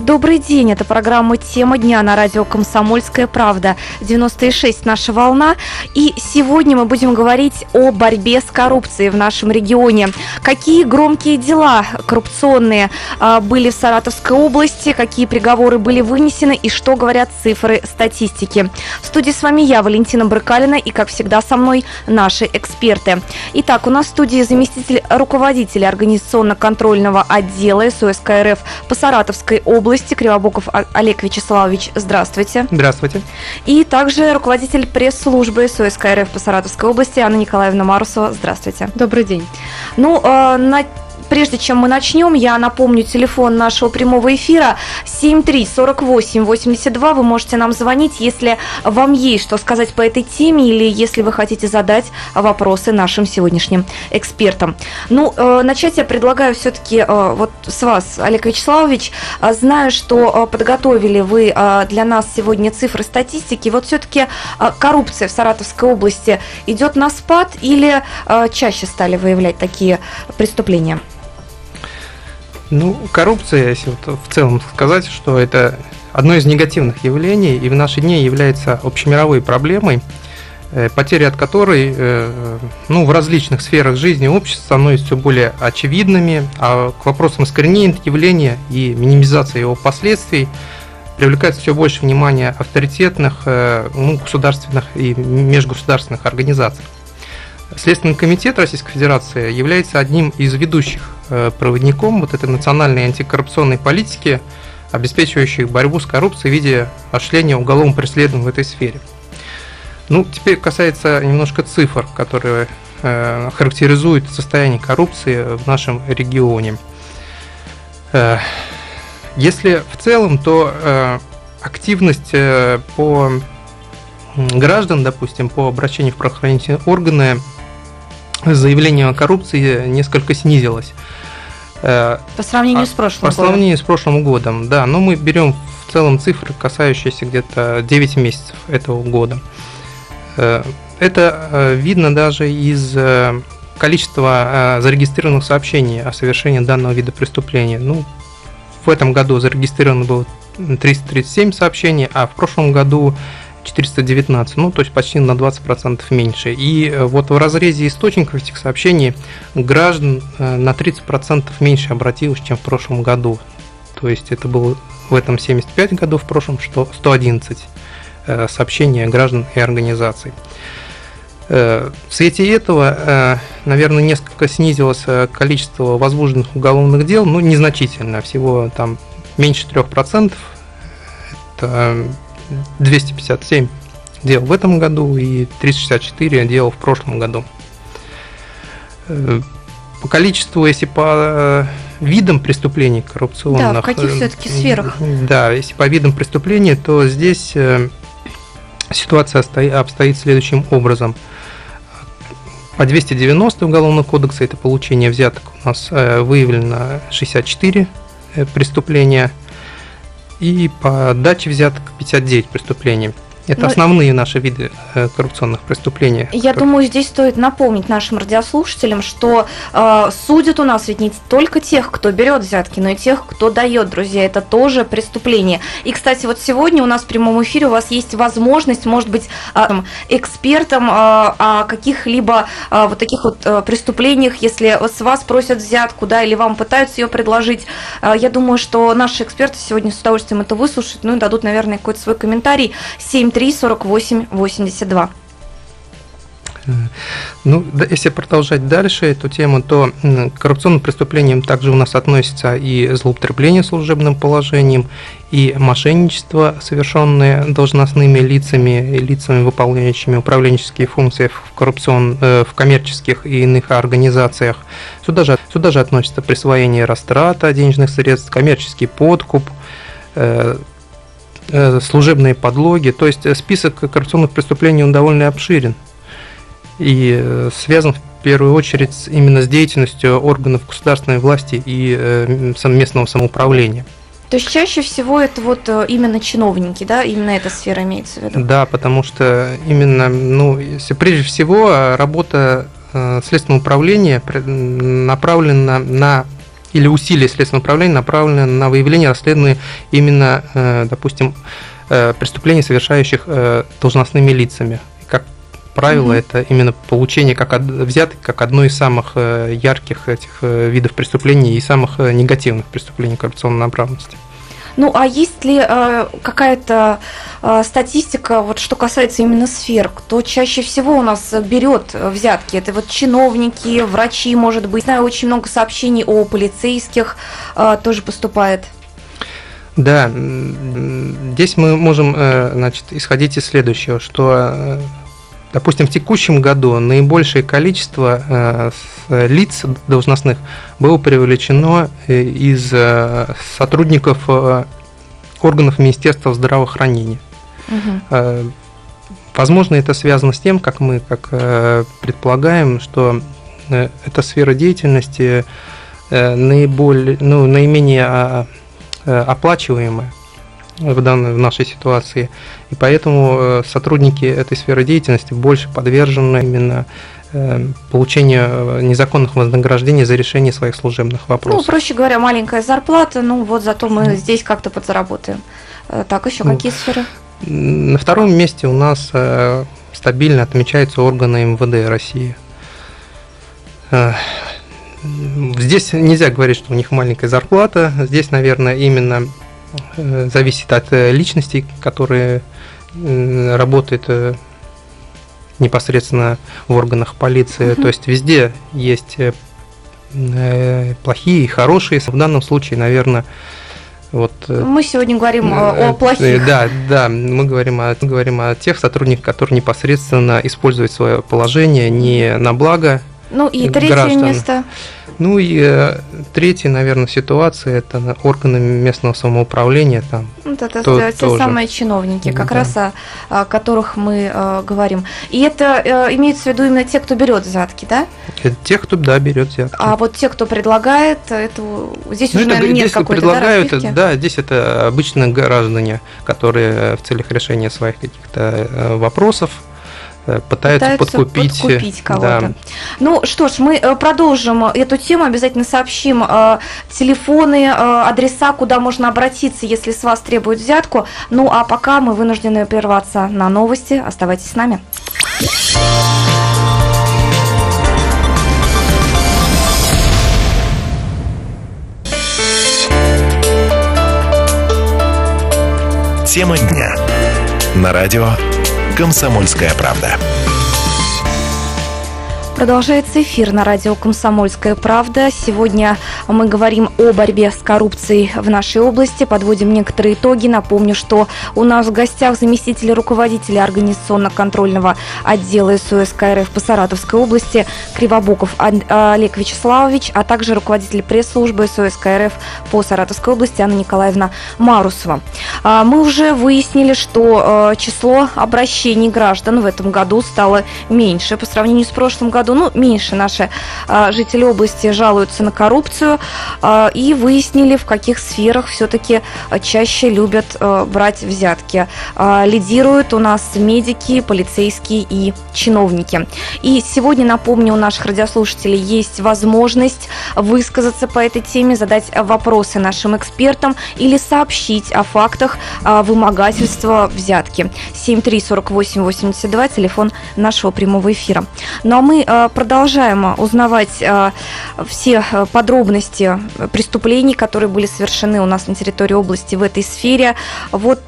Добрый день, это программа «Тема дня» на радио «Комсомольская правда», 96 наша волна. И сегодня мы будем говорить о борьбе с коррупцией в нашем регионе. Какие громкие дела коррупционные а, были в Саратовской области, какие приговоры были вынесены и что говорят цифры статистики. В студии с вами я, Валентина Брыкалина, и, как всегда, со мной наши эксперты. Итак, у нас в студии заместитель руководителя организационно-контрольного отдела СОСК РФ по Саратовской области области Кривобоков Олег Вячеславович. Здравствуйте. Здравствуйте. И также руководитель пресс-службы СОСК РФ по Саратовской области Анна Николаевна Марусова. Здравствуйте. Добрый день. Ну, э, на Прежде чем мы начнем, я напомню телефон нашего прямого эфира 734882. Вы можете нам звонить, если вам есть что сказать по этой теме или если вы хотите задать вопросы нашим сегодняшним экспертам. Ну, э, начать я предлагаю все-таки э, вот с вас, Олег Вячеславович. Э, знаю, что подготовили вы для нас сегодня цифры статистики. Вот все-таки коррупция в Саратовской области идет на спад или чаще стали выявлять такие преступления? Ну, коррупция, если вот в целом сказать, что это одно из негативных явлений и в наши дни является общемировой проблемой, э, потери от которой э, ну, в различных сферах жизни общества становятся все более очевидными, а к вопросам искоренения явления и минимизации его последствий привлекается все больше внимания авторитетных э, ну, государственных и межгосударственных организаций. Следственный комитет Российской Федерации является одним из ведущих э, проводником вот этой национальной антикоррупционной политики, обеспечивающей борьбу с коррупцией в виде осуществления уголовного преследования в этой сфере. Ну, теперь касается немножко цифр, которые э, характеризуют состояние коррупции в нашем регионе. Э, если в целом, то э, активность э, по граждан, допустим, по обращению в правоохранительные органы заявление о коррупции несколько снизилось. Э, по сравнению а, с прошлым По годом. сравнению с прошлым годом, да. Но мы берем в целом цифры, касающиеся где-то 9 месяцев этого года. Э, это э, видно даже из количества зарегистрированных сообщений о совершении данного вида преступления. Ну, в этом году зарегистрировано было 337 сообщений, а в прошлом году 419, ну, то есть почти на 20% меньше. И э, вот в разрезе источников этих сообщений граждан э, на 30% меньше обратилось, чем в прошлом году. То есть это было в этом 75 годов, в прошлом что 111 э, сообщений граждан и организаций. В свете этого, наверное, несколько снизилось количество возбужденных уголовных дел, ну, незначительно, всего там меньше 3%. Это 257 дел в этом году и 364 дел в прошлом году. Э, по количеству, если по э, видам преступлений коррупционных... Да, в каких э, все-таки сферах? Да, если по видам преступлений, то здесь ситуация обстоит следующим образом. По 290 Уголовного кодекса, это получение взяток, у нас выявлено 64 преступления – и по даче взяток 59 преступлений. Это Но... Ну, основные наши виды э, коррупционных преступлений. Я которые... думаю, здесь стоит напомнить нашим радиослушателям, что э, судят у нас ведь не только тех, кто берет взятки, но и тех, кто дает, друзья. Это тоже преступление. И, кстати, вот сегодня у нас в прямом эфире у вас есть возможность, может быть, э, экспертом э, о каких-либо э, вот таких вот э, преступлениях, если с вас просят взятку, да, или вам пытаются ее предложить. Э, я думаю, что наши эксперты сегодня с удовольствием это выслушают, ну и дадут, наверное, какой-то свой комментарий. 7 3 48 82. Ну, если продолжать дальше эту тему, то к коррупционным преступлениям также у нас относятся и злоупотребление служебным положением, и мошенничество, совершенное должностными лицами, лицами, выполняющими управленческие функции в, коррупцион, э, в коммерческих и иных организациях. Сюда же, сюда же относится присвоение растрата денежных средств, коммерческий подкуп, Э, служебные подлоги. То есть э, список коррупционных преступлений он довольно обширен и э, связан в первую очередь именно с деятельностью органов государственной власти и местного самоуправления. То есть чаще всего это вот именно чиновники, да, именно эта сфера имеется в виду? Да, потому что именно, ну, прежде всего работа Следственного управления направлено на или усилия Следственного управления направлены на выявление расследования именно, допустим, преступлений, совершающих должностными лицами. Как правило, mm-hmm. это именно получение как взяток как одно из самых ярких этих видов преступлений и самых негативных преступлений коррупционной направленности. Ну, а есть ли э, какая-то э, статистика, вот что касается именно сфер, кто чаще всего у нас берет взятки? Это вот чиновники, врачи, может быть. Знаю, очень много сообщений о полицейских э, тоже поступает. Да, здесь мы можем э, значит, исходить из следующего, что э, Допустим, в текущем году наибольшее количество э, лиц должностных было привлечено э, из э, сотрудников органов Министерства здравоохранения. Угу. Возможно, это связано с тем, как мы как предполагаем, что эта сфера деятельности наиболее, ну, наименее а, оплачиваемая в данной в нашей ситуации. И поэтому э, сотрудники этой сферы деятельности больше подвержены именно э, получению э, незаконных вознаграждений за решение своих служебных вопросов. Ну, проще говоря, маленькая зарплата, ну вот зато мы здесь как-то подзаработаем. Так, еще ну, какие сферы? На втором месте у нас стабильно отмечаются органы МВД России. Здесь нельзя говорить, что у них маленькая зарплата. Здесь, наверное, именно зависит от э, личностей, которые работают э, непосредственно в органах полиции. Угу. То есть везде есть плохие и хорошие. В данном случае, наверное, вот, мы сегодня говорим о плохих. Да, да, мы говорим о, говорим о тех сотрудниках, которые непосредственно используют свое положение не на благо ну и третье граждан. место. Ну и э, третья, наверное, ситуация это органы местного самоуправления там. Вот это то, те тоже. самые чиновники, как да. раз о, о которых мы э, говорим. И это э, имеется в виду именно те, кто берет взятки, да? Это те, кто да берет взятки. А вот те, кто предлагает, это здесь ну, уже это, наверное, нет какой-то предлагают, да, да, здесь это обычно граждане, которые в целях решения своих каких-то э, вопросов пытаются, пытаются подкупить, подкупить кого-то. Да. Ну что ж, мы э, продолжим эту тему, обязательно сообщим э, телефоны, адреса, куда можно обратиться, если с вас требуют взятку. Ну а пока мы вынуждены прерваться на новости. Оставайтесь с нами. Тема дня. На радио «Комсомольская правда». Продолжается эфир на радио «Комсомольская правда». Сегодня мы говорим о борьбе с коррупцией в нашей области, подводим некоторые итоги. Напомню, что у нас в гостях заместитель руководителя организационно-контрольного отдела СОС КРФ по Саратовской области Кривобоков Олег Вячеславович, а также руководитель пресс-службы СОС КРФ по Саратовской области Анна Николаевна Марусова. А, мы уже выяснили, что э, число обращений граждан в этом году стало меньше по сравнению с прошлым годом году, ну, меньше наши а, жители области жалуются на коррупцию а, и выяснили, в каких сферах все-таки чаще любят а, брать взятки. Лидируют у нас медики, полицейские и чиновники. И сегодня, напомню, у наших радиослушателей есть возможность высказаться по этой теме, задать вопросы нашим экспертам или сообщить о фактах вымогательства взятки. 7348882, телефон нашего прямого эфира. Ну а мы продолжаем узнавать э, все э, подробности преступлений, которые были совершены у нас на территории области в этой сфере. Вот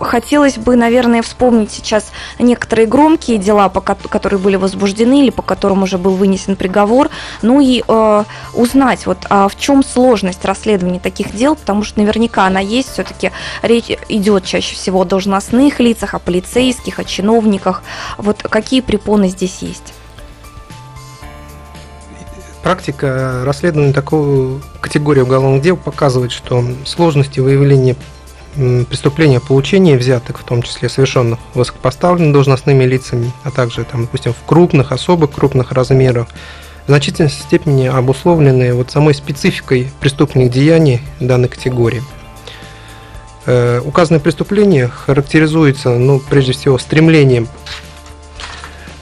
хотелось бы, наверное, вспомнить сейчас некоторые громкие дела, которые были возбуждены или по которым уже был вынесен приговор, ну и узнать, вот а в чем сложность расследования таких дел, потому что наверняка она есть, все-таки речь идет чаще всего о должностных лицах, о полицейских, о чиновниках. Вот какие препоны здесь есть? Практика расследования такой категории уголовных дел показывает, что сложности выявления преступления получения взяток, в том числе совершенных высокопоставленными должностными лицами, а также, там, допустим, в крупных, особо крупных размерах, в значительной степени обусловлены вот самой спецификой преступных деяний данной категории. Э, указанное преступление характеризуется, ну, прежде всего, стремлением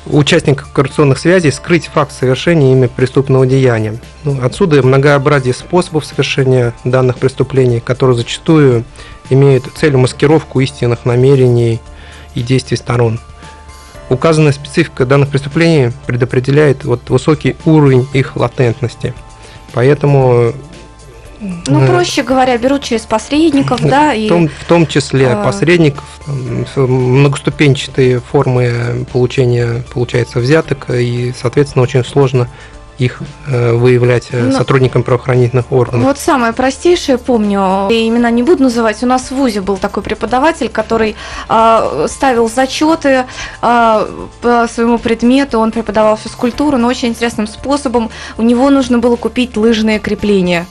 участников коррупционных связей скрыть факт совершения ими преступного деяния. Ну, отсюда многообразие способов совершения данных преступлений, которые зачастую имеют целью маскировку истинных намерений и действий сторон. Указанная специфика данных преступлений предопределяет вот высокий уровень их латентности. Поэтому ну, э, проще говоря, берут через посредников, да, и... В том, в том числе а... посредников, многоступенчатые формы получения, получается, взяток, и, соответственно, очень сложно их э, выявлять э, Но... сотрудникам правоохранительных органов. Вот самое простейшее помню, и имена не буду называть, у нас в ВУЗе был такой преподаватель, который э, ставил зачеты э, по своему предмету, он преподавал физкультуру, но очень интересным способом. У него нужно было купить лыжные крепления.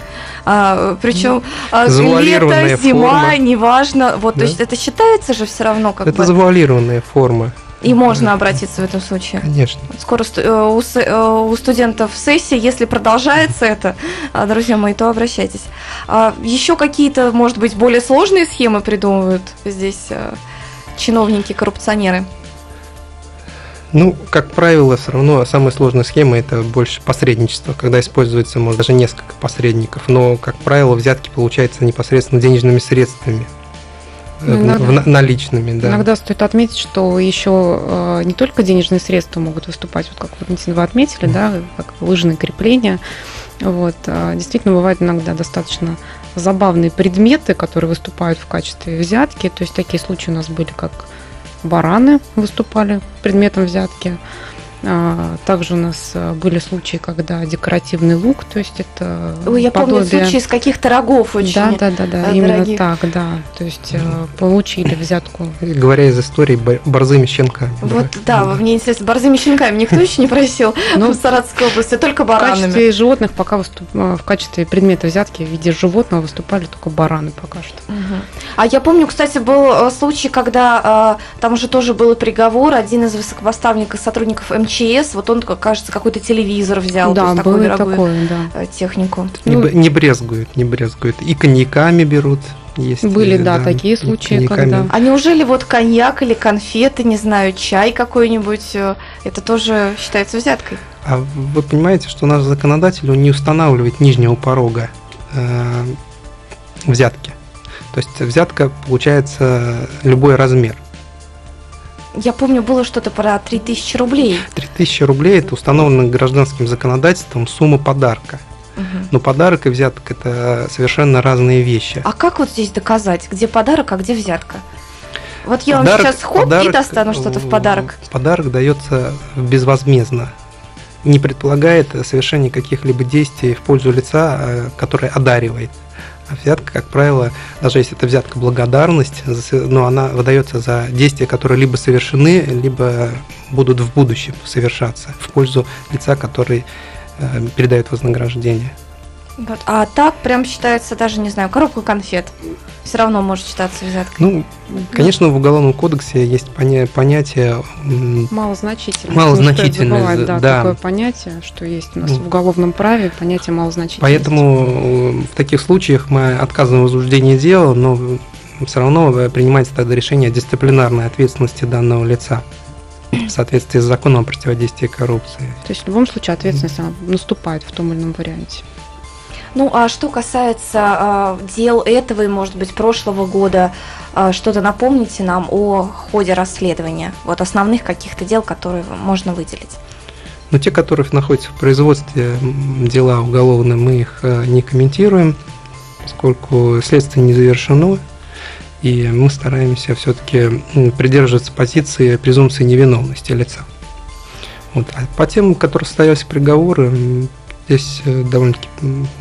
А, причем а, лето, зима, форма. неважно. Вот, да? то есть это считается же все равно как это бы. Это завуалированная форма. И можно обратиться в этом случае. Конечно. Скоро э, у, э, у студентов сессия, если продолжается это, а, друзья мои, то обращайтесь. Еще какие-то, может быть, более сложные схемы придумывают здесь э, чиновники, коррупционеры? Ну, как правило, все равно самая сложная схема это больше посредничество, когда используется, может, даже несколько посредников. Но, как правило, взятки получаются непосредственно денежными средствами. Э, иногда, в, наличными, да. Иногда стоит отметить, что еще э, не только денежные средства могут выступать, вот как Валентин вы отметили, да, как лыжные крепления. Вот, а действительно бывают иногда достаточно забавные предметы, которые выступают в качестве взятки. То есть такие случаи у нас были, как бараны выступали предметом взятки. Также у нас а, были случаи, когда декоративный лук, то есть это Ой, я подобие... помню случаи из каких-то рогов очень Да, да, да, да, именно так, да. То есть mm. получили взятку. Говоря из истории борзыми щенками. Вот, да, да, мне интересно, борзыми щенками никто еще не просил ну, в Саратовской области, только баранами. В качестве животных пока выступ... в качестве предмета взятки в виде животного выступали только бараны пока что. А я помню, кстати, был э, случай, когда э, там уже тоже был приговор, один из высокопоставленных сотрудников МЧС МЧС, вот он, кажется, какой-то телевизор взял, да, то есть такую дорогую такое, да. Технику. Не, ну, не брезгуют, не брезгуют. И коньяками берут. Есть, Были, да, да такие случаи, когда... А неужели вот коньяк или конфеты, не знаю, чай какой-нибудь, э, это тоже считается взяткой? А вы понимаете, что наш законодатель он не устанавливает нижнего порога э, взятки. То есть взятка получается любой размер. Я помню, было что-то про 3000 рублей. 3000 рублей – это установлено гражданским законодательством сумма подарка. Угу. Но подарок и взяток – это совершенно разные вещи. А как вот здесь доказать, где подарок, а где взятка? Вот я подарок, вам сейчас хоп подарок, и достану что-то в подарок. Подарок дается безвозмездно. Не предполагает совершение каких-либо действий в пользу лица, э, которое одаривает. А взятка, как правило, даже если это взятка благодарность, но она выдается за действия, которые либо совершены, либо будут в будущем совершаться в пользу лица, который э, передает вознаграждение. Вот. А так прям считается даже, не знаю, коробка конфет. Все равно может считаться взяткой. Ну, конечно, в Уголовном кодексе есть понятие... Малозначительность. Малозначительность, забывать, да, да. Такое понятие, что есть у нас в уголовном праве, понятие малозначительности. Поэтому э, в таких случаях мы отказываем в возбуждении дела, но все равно принимается тогда решение о дисциплинарной ответственности данного лица в соответствии с законом о противодействии коррупции. То есть в любом случае ответственность наступает в том или ином варианте. Ну, а что касается э, дел этого и, может быть, прошлого года, э, что-то напомните нам о ходе расследования, вот основных каких-то дел, которые можно выделить. Ну, те, которые находятся в производстве дела уголовные, мы их э, не комментируем, поскольку следствие не завершено, и мы стараемся все-таки придерживаться позиции презумпции невиновности лица. Вот. А по тем, которые состоялись приговоры, Здесь э, довольно-таки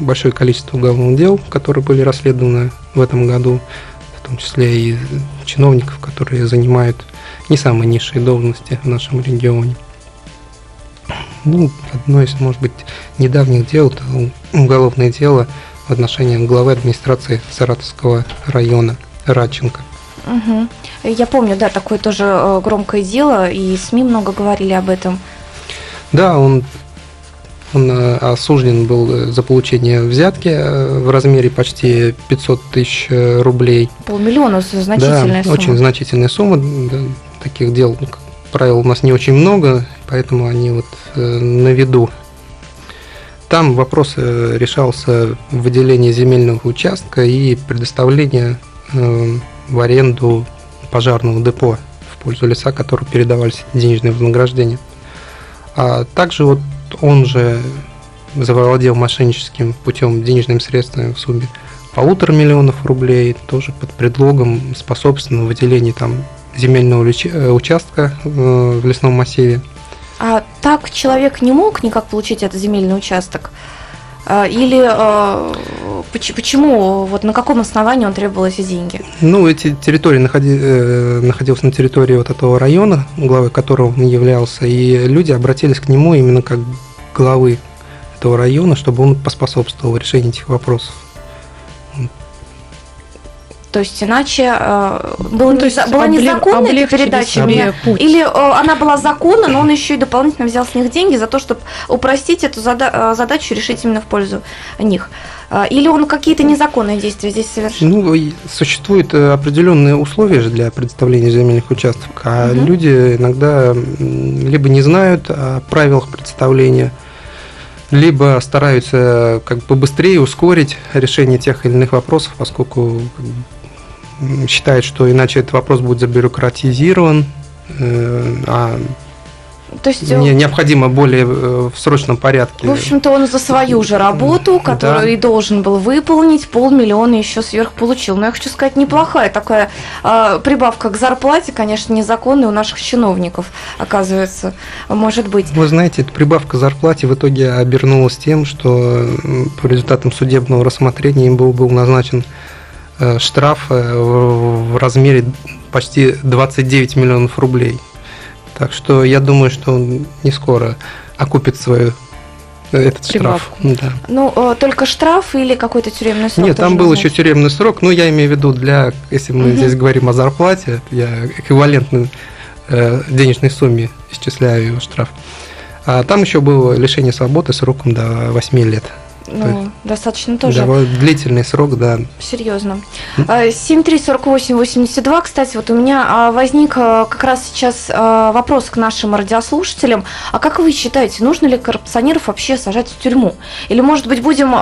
большое количество уголовных дел, которые были расследованы в этом году, в том числе и чиновников, которые занимают не самые низшие должности в нашем регионе. Ну, одно из, может быть, недавних дел – это уголовное дело в отношении главы администрации Саратовского района Радченко. Угу. Я помню, да, такое тоже э, громкое дело, и СМИ много говорили об этом. Да, он он э, осужден был э, за получение взятки э, в размере почти 500 тысяч рублей. Полмиллиона – значительная да, сумма. очень значительная сумма. Да, таких дел правил, у нас не очень много, поэтому они вот э, на виду. Там вопрос э, решался выделение земельного участка и предоставление э, в аренду пожарного депо в пользу леса, которому передавались денежные вознаграждения. А также вот он же завладел мошенническим путем денежными средствами в сумме полутора миллионов рублей, тоже под предлогом способственного выделения там земельного э, участка э, в лесном массиве. А так человек не мог никак получить этот земельный участок? А, или э, почему, вот на каком основании он требовал эти деньги? Ну, эти территории находи, находился на территории вот этого района, главой которого он являлся, и люди обратились к нему именно как главы этого района, чтобы он поспособствовал решению этих вопросов. То есть иначе э, было ну, то есть была незаконная эта передача или э, она была законна, но он еще и дополнительно взял с них деньги за то, чтобы упростить эту зада- э, задачу решить именно в пользу них. Э, или он какие-то незаконные действия здесь совершил? Ну, существуют э, определенные условия же для предоставления земельных участков, а угу. люди иногда либо не знают о правилах представления, либо стараются как бы побыстрее ускорить решение тех или иных вопросов, поскольку считает, что иначе этот вопрос будет забюрократизирован, э, а то есть мне э, необходимо более э, в срочном порядке. В общем-то, он за свою же работу, которую да. и должен был выполнить, полмиллиона еще сверх получил. Но я хочу сказать, неплохая такая э, прибавка к зарплате, конечно, незаконная у наших чиновников, оказывается, может быть. Вы знаете, эта прибавка к зарплате в итоге обернулась тем, что по результатам судебного рассмотрения им был, был назначен штраф э, в размере почти 29 миллионов рублей. Так что я думаю, что он не скоро окупит свою э, этот Прибавку. штраф. Да. Ну, только штраф или какой-то тюремный срок? Нет, там был еще тюремный срок. Но я имею в виду для, если мы угу. здесь говорим о зарплате, я эквивалентной денежной сумме исчисляю его штраф. А там еще было лишение свободы сроком до 8 лет. Ну, достаточно тоже. Довольно длительный срок, да. Серьезно. 7374882, кстати, вот у меня а, возник а, как раз сейчас а, вопрос к нашим радиослушателям. А как вы считаете, нужно ли коррупционеров вообще сажать в тюрьму? Или, может быть, будем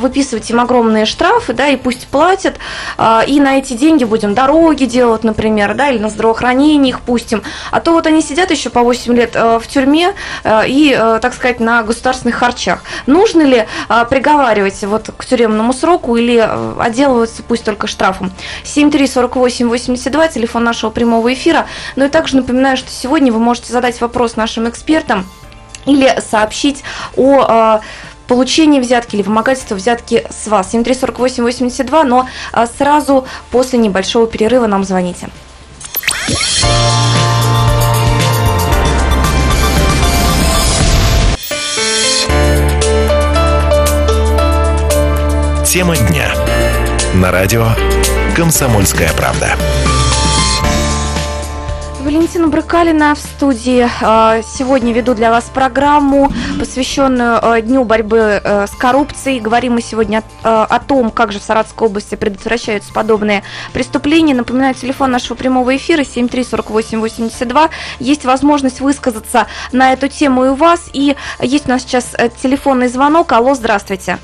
выписывать им огромные штрафы, да, и пусть платят, и на эти деньги будем дороги делать, например, да, или на здравоохранение их пустим. А то вот они сидят еще по 8 лет в тюрьме и, так сказать, на государственных харчах. Нужно ли приговаривать вот к тюремному сроку или э, отделываться пусть только штрафом. 734882, телефон нашего прямого эфира. Ну и также напоминаю, что сегодня вы можете задать вопрос нашим экспертам или сообщить о э, получении взятки или вымогательства взятки с вас. 734882, но э, сразу после небольшого перерыва нам звоните. Тема дня. На радио «Комсомольская правда». Валентина Брыкалина в студии. А, сегодня веду для вас программу, посвященную а, Дню борьбы а, с коррупцией. Говорим мы сегодня о том, как же в Саратовской области предотвращаются подобные преступления. Напоминаю, телефон нашего прямого эфира 7348882. Есть возможность высказаться на эту тему и у вас. И есть у нас сейчас э, телефонный звонок. Алло, здравствуйте.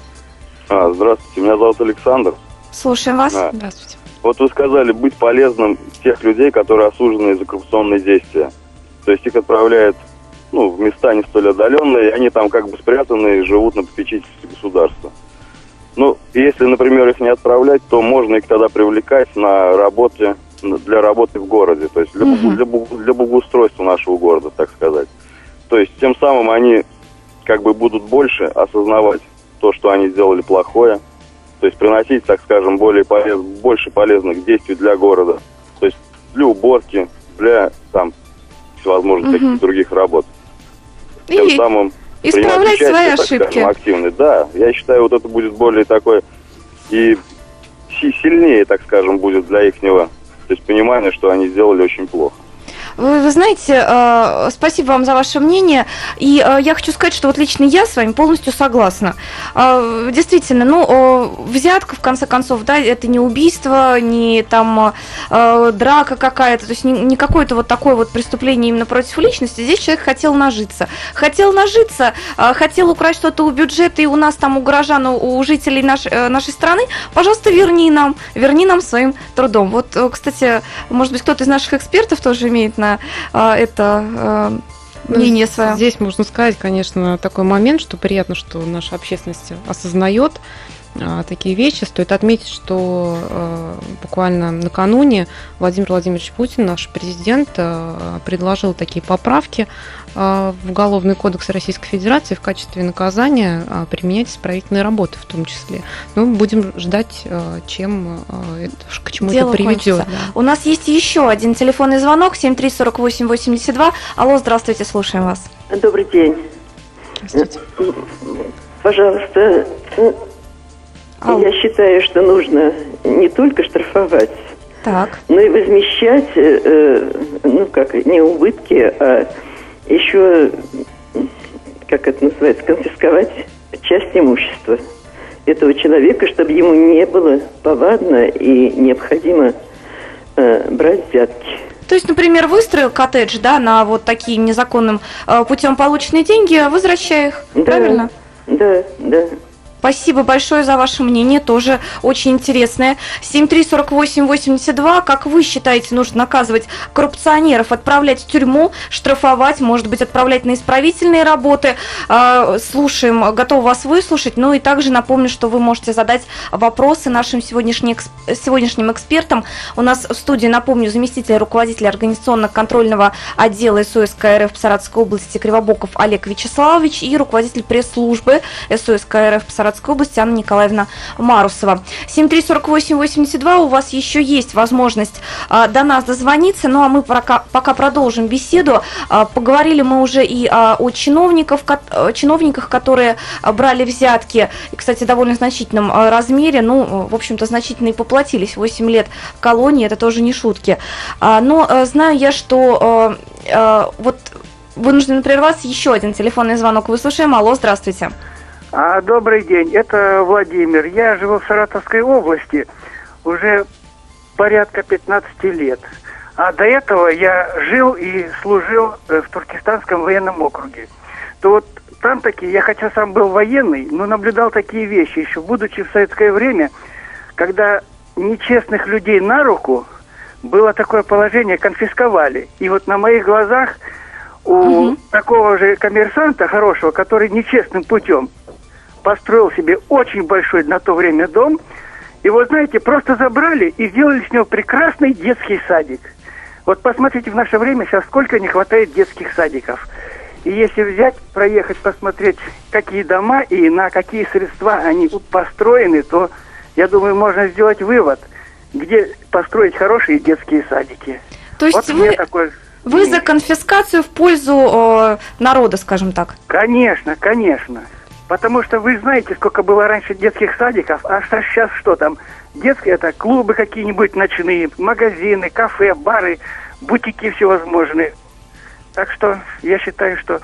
А, здравствуйте, меня зовут Александр. Слушаем вас. А. Здравствуйте. Вот вы сказали быть полезным тех людей, которые осуждены за коррупционные действия. То есть их отправляют ну, в места не столь отдаленные, и они там как бы спрятаны и живут на попечительстве государства. Ну, если, например, их не отправлять, то можно их тогда привлекать на работе, для работы в городе, то есть для, угу. для, для благоустройства нашего города, так сказать. То есть тем самым они как бы будут больше осознавать то, что они сделали плохое. То есть приносить, так скажем, более полез, больше полезных действий для города. То есть для уборки, для там всевозможных угу. таких других работ. Тем И самым исправлять участие, свои ошибки. Скажем, активный. Да, я считаю, вот это будет более такой и сильнее, так скажем, будет для их него. То есть понимание, что они сделали очень плохо. Вы, вы знаете, э, спасибо вам за ваше мнение. И э, я хочу сказать, что вот лично я с вами полностью согласна. Э, действительно, ну, э, взятка, в конце концов, да, это не убийство, не там э, драка какая-то, то есть не, не какое-то вот такое вот преступление именно против личности. Здесь человек хотел нажиться. Хотел нажиться, э, хотел украсть что-то у бюджета, и у нас там у горожан, у, у жителей наш, э, нашей страны, пожалуйста, верни нам, верни нам своим трудом. Вот, э, кстати, может быть, кто-то из наших экспертов тоже имеет на э, это э, мнение свое. Здесь можно сказать, конечно, такой момент, что приятно, что наша общественность осознает а, такие вещи. Стоит отметить, что э, буквально накануне Владимир Владимирович Путин, наш президент, э, предложил такие поправки в Уголовный кодекс Российской Федерации в качестве наказания применять исправительные работы в том числе. Ну, будем ждать, чем это, к чему Дело это приведет. кончится. У нас есть еще один телефонный звонок 734882. Алло, здравствуйте, слушаем вас. Добрый день. Здравствуйте. Пожалуйста, Алло. я считаю, что нужно не только штрафовать, Так. но и возмещать, э, э, ну как, не убытки, а еще, как это называется, конфисковать часть имущества этого человека, чтобы ему не было повадно и необходимо э, брать взятки. То есть, например, выстроил коттедж, да, на вот такие незаконным э, путем полученные деньги, возвращай их, Да. правильно? Да, да. Спасибо большое за ваше мнение, тоже очень интересное. 734882, как вы считаете, нужно наказывать коррупционеров, отправлять в тюрьму, штрафовать, может быть, отправлять на исправительные работы? Э, Слушаем, готов вас выслушать. Ну и также напомню, что вы можете задать вопросы нашим сегодняшним, сегодняшним экспертам. У нас в студии, напомню, заместитель руководителя организационно-контрольного отдела СОС КРФ в Саратовской области Кривобоков Олег Вячеславович и руководитель пресс-службы СОС КРФ в Саратовской области Анна Николаевна Марусова. 734882 у вас еще есть возможность а, до нас дозвониться, ну а мы пока, пока продолжим беседу. А, поговорили мы уже и а, о чиновников, ко- чиновниках, которые а, брали взятки, и, кстати, в довольно значительном а, размере, ну, в общем-то, значительно и поплатились. 8 лет колонии, это тоже не шутки. А, но э, знаю я, что вот вынужден прерваться. Еще один телефонный звонок выслушаем. Алло, здравствуйте. А, добрый день, это Владимир. Я живу в Саратовской области уже порядка 15 лет. А до этого я жил и служил э, в Туркестанском военном округе. То вот там такие, я хотя сам был военный, но наблюдал такие вещи еще, будучи в советское время, когда нечестных людей на руку было такое положение, конфисковали. И вот на моих глазах у такого же коммерсанта хорошего, который нечестным путем построил себе очень большой на то время дом, и вот знаете, просто забрали и сделали с него прекрасный детский садик. Вот посмотрите, в наше время сейчас сколько не хватает детских садиков. И если взять, проехать, посмотреть, какие дома и на какие средства они построены, то, я думаю, можно сделать вывод, где построить хорошие детские садики. То есть вот вы, такой вы за конфискацию в пользу э, народа, скажем так. Конечно, конечно. Потому что вы знаете, сколько было раньше детских садиков, а сейчас что там? Детские это клубы какие-нибудь ночные, магазины, кафе, бары, бутики всевозможные. Так что я считаю, что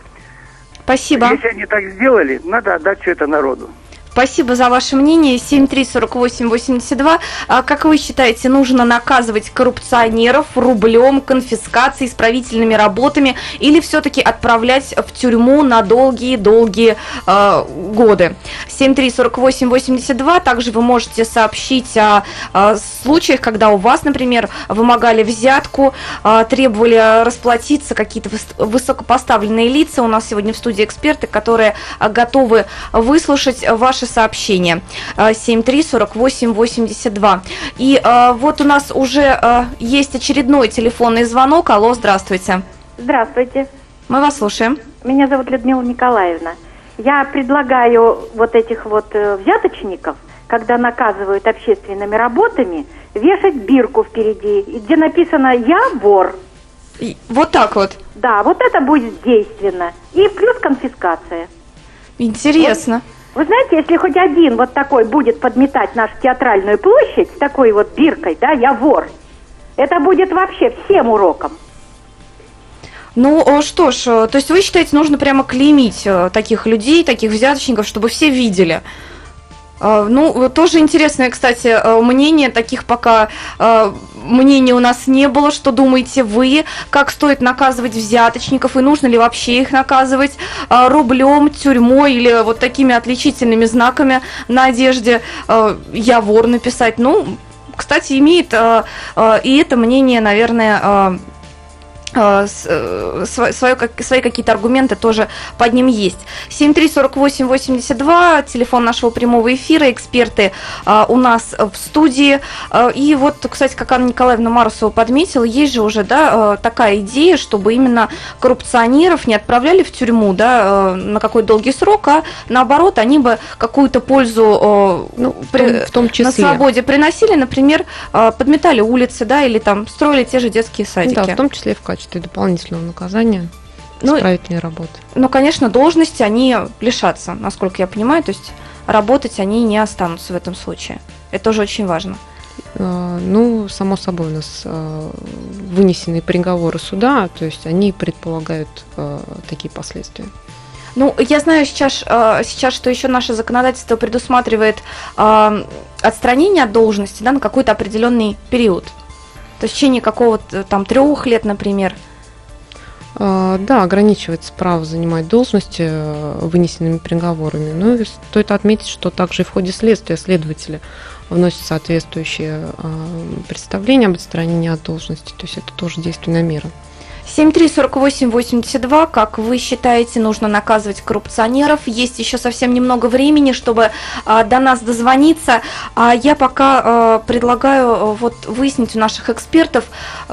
Спасибо. если они так сделали, надо отдать все это народу. Спасибо за ваше мнение. 734882. А Как вы считаете, нужно наказывать коррупционеров рублем, конфискацией, исправительными работами или все-таки отправлять в тюрьму на долгие-долгие э, годы? 734882. Также вы можете сообщить о, э, случаях, когда у вас, например, вымогали взятку, э, требовали расплатиться какие-то выс- высокопоставленные лица. У нас сегодня в студии эксперты, которые готовы выслушать ваши сообщения. Э, 734882. И э, вот у нас уже э, есть очередной телефонный звонок. Алло, здравствуйте. Здравствуйте. Мы вас слушаем. Меня зовут Людмила Николаевна. Я предлагаю вот этих вот э, взяточников, когда наказывают общественными работами, вешать бирку впереди, где написано «Я вор». И Вот так вот. Да, вот это будет действенно. И плюс конфискация. Интересно. Вы знаете, если хоть один вот такой будет подметать нашу театральную площадь с такой вот биркой, да, «Я вор», это будет вообще всем уроком. Ну э, что ж, э, то есть вы считаете, нужно прямо клеймить э, таких людей, таких взяточников, чтобы все видели? Э, Ну, тоже интересное, кстати, э, мнение, таких пока э, мнений у нас не было. Что думаете вы, как стоит наказывать взяточников, и нужно ли вообще их наказывать э, рублем, тюрьмой или вот такими отличительными знаками на одежде? Я вор написать. Ну, кстати, имеет и это мнение, наверное, свое, как- свои какие-то аргументы тоже под ним есть. 734882, телефон нашего прямого эфира, эксперты а, у нас в студии. И вот, кстати, как Анна Николаевна Марусова подметила, есть же уже да, э, такая идея, чтобы именно коррупционеров не отправляли в тюрьму да, э, на какой долгий срок, а наоборот, они бы какую-то пользу э, Ну, в при- в том на числе. свободе приносили, например, э, подметали улицы, да, или там строили те же детские садики. Да, в том числе и в качестве дополнительного наказания Ну, исправительной работы. Но, конечно, должности они лишатся, насколько я понимаю, то есть работать они не останутся в этом случае. Это тоже очень важно. Э, Ну, само собой, у нас э, вынесенные приговоры суда, то есть они предполагают э, такие последствия. Ну, я знаю сейчас, сейчас, что еще наше законодательство предусматривает отстранение от должности да, на какой-то определенный период. То есть в течение какого-то там трех лет, например. Э, Да, ограничивается право занимать должности э, вынесенными приговорами. Ну и стоит отметить, что также и в ходе следствия следователи вносят соответствующие э, представления об отстранении от должности. То есть это тоже действенная мера. 734882, как вы считаете, нужно наказывать коррупционеров? Есть еще совсем немного времени, чтобы а, до нас дозвониться. А я пока а, предлагаю а, вот выяснить у наших экспертов,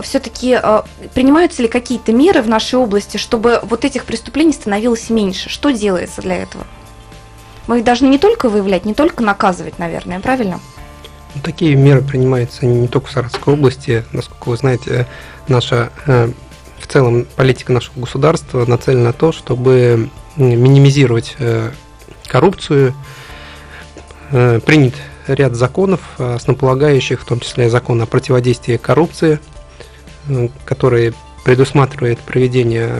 все-таки принимаются ли какие-то меры в нашей области, чтобы вот этих преступлений становилось меньше? Что делается для этого? Мы их должны не только выявлять, не только наказывать, наверное, правильно? Ну, Такие меры принимаются не только в Саратовской области. Насколько вы знаете, наша э, в целом политика нашего государства нацелена на то, чтобы минимизировать э, коррупцию. Э, Принят ряд законов, э, основополагающих, в том числе закон о противодействии коррупции, который предусматривает проведение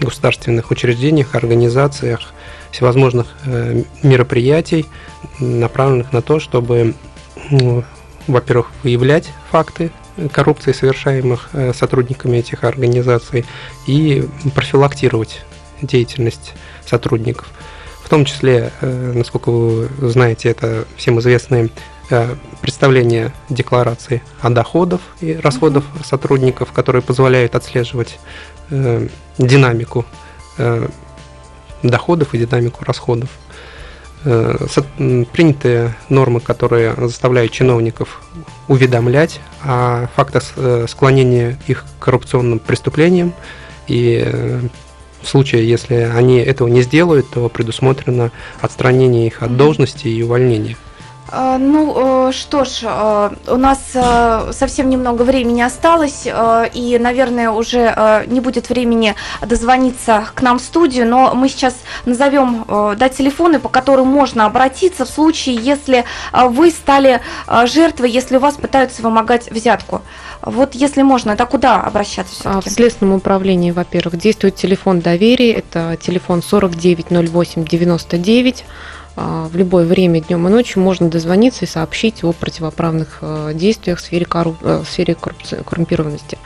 государственных учреждениях, организациях всевозможных мероприятий, направленных на то, чтобы, во-первых, выявлять факты коррупции, совершаемых э, сотрудниками этих организаций, и профилактировать деятельность сотрудников. В том числе, э, насколько вы знаете, это всем известные э, представления декларации о доходах и расходов сотрудников, которые позволяют отслеживать динамику доходов и динамику расходов. Э, Принятые нормы, которые заставляют чиновников уведомлять о фактах э, склонения их к коррупционным преступлениям. И э, в случае, если они этого не сделают, то предусмотрено отстранение их от должности и увольнение. А, Ну э, что ж, э, у нас э, совсем немного времени осталось, и, наверное, уже не будет времени дозвониться к нам в студию, но мы сейчас назовем да, телефоны, по которым можно обратиться в случае, если вы стали жертвой, если у вас пытаются вымогать взятку. Вот если можно, это куда обращаться А В все-таки? Следственном управлении, во-первых, действует телефон доверия, это телефон 490899. А, В любое время, днем и ночью, можно дозвониться и сообщить о противоправных э, действиях в сфере, корру- э, в сфере коррумпированности.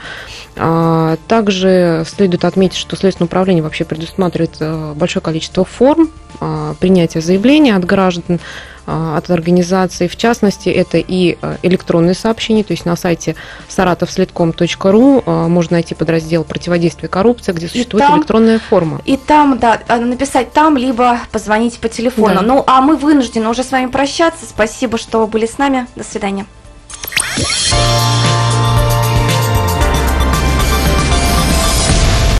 А, Также следует отметить, что Следственное управление вообще предусматривает э, большое количество форм а, принятия заявления от граждан, от организаций. В частности, это и э, электронные сообщения, то есть на сайте саратовследком.ру а, можно найти подраздел противодействия коррупции, где существует там- электронная форма. И там, да, написать там, либо позвонить по телефону. Да. Ну, а мы вынуждены уже с вами прощаться. Спасибо, что были с нами. До свидания.